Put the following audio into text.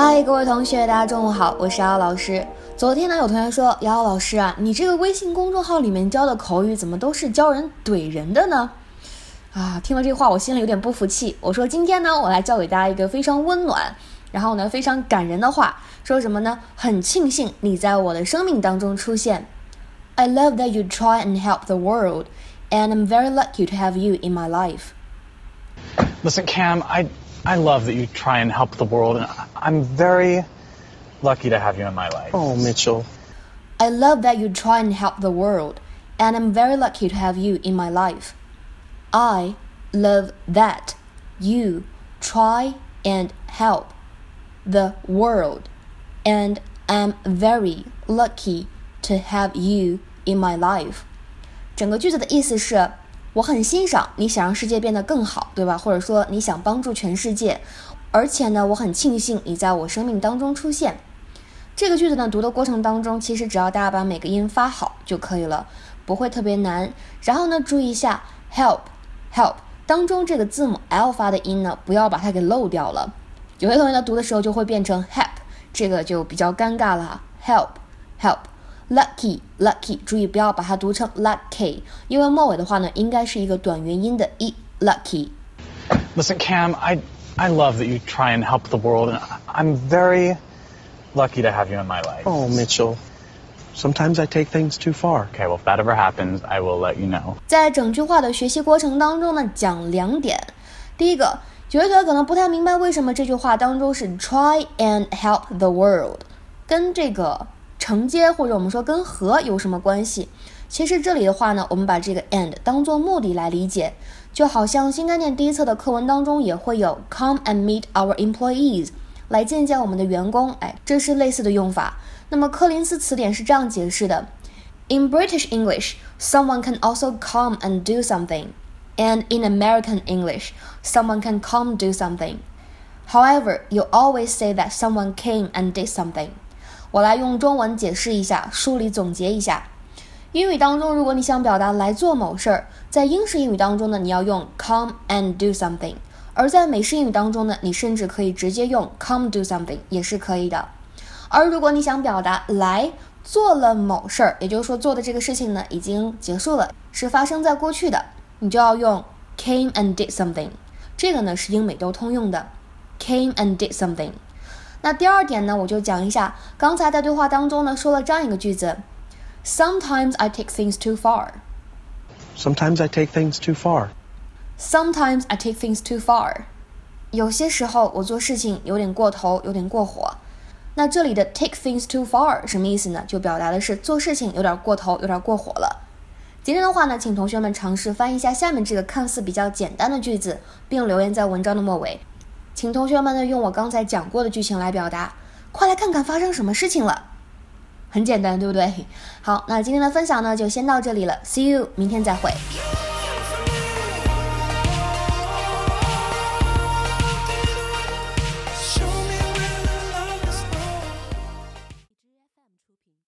嗨，各位同学，大家中午好，我是瑶瑶老师。昨天呢，有同学说，瑶瑶老师啊，你这个微信公众号里面教的口语，怎么都是教人怼人的呢？啊，听了这话，我心里有点不服气。我说今天呢，我来教给大家一个非常温暖，然后呢非常感人的话，说什么呢？很庆幸你在我的生命当中出现。I love that you try and help the world, and I'm very lucky to have you in my life. Listen, Cam, I I love that you try and help the world, and I'm very lucky to have you in my life. Oh, Mitchell. I love that you try and help the world, and I'm very lucky to have you in my life. I love that you try and help the world, and I'm very lucky to have you in my life. 整个句子的意思是。 我很欣赏你想让世界变得更好，对吧？或者说你想帮助全世界，而且呢，我很庆幸你在我生命当中出现。这个句子呢，读的过程当中，其实只要大家把每个音发好就可以了，不会特别难。然后呢，注意一下 help help 当中这个字母 l 发的音呢，不要把它给漏掉了。有些同学呢读的时候就会变成 help，这个就比较尴尬了。help help。lucky lucky，注意不要把它读成 lucky，因为末尾的话呢，应该是一个短元音的 e lucky。Listen, Cam, I I love that you try and help the world, and I'm very lucky to have you in my life. Oh, Mitchell. Sometimes I take things too far. Okay, well, if that ever happens, I will let you know. 在整句话的学习过程当中呢，讲两点。第一个，有些同学可能不太明白为什么这句话当中是 try and help the world，跟这个 承接或者我们说跟和有什么关系？其实这里的话呢，我们把这个 and 当做目的来理解，就好像新概念第一册的课文当中也会有 come and meet our employees 来见见我们的员工，哎，这是类似的用法。那么柯林斯词典是这样解释的：In British English, someone can also come and do something, and in American English, someone can come do something. However, you always say that someone came and did something. 我来用中文解释一下，梳理总结一下。英语当中，如果你想表达来做某事儿，在英式英语当中呢，你要用 come and do something；而在美式英语当中呢，你甚至可以直接用 come do something 也是可以的。而如果你想表达来做了某事儿，也就是说做的这个事情呢已经结束了，是发生在过去的，你就要用 came and did something。这个呢是英美都通用的，came and did something。那第二点呢，我就讲一下，刚才在对话当中呢说了这样一个句子：Sometimes I take things too far. Sometimes I take things too far. Sometimes I take things too far. 有些时候我做事情有点过头，有点过火。那这里的 take things too far 什么意思呢？就表达的是做事情有点过头，有点过火了。今天的话呢，请同学们尝试翻译一下下面这个看似比较简单的句子，并留言在文章的末尾。请同学们呢用我刚才讲过的剧情来表达，快来看看发生什么事情了。很简单，对不对？好，那今天的分享呢就先到这里了，See you，明天再会。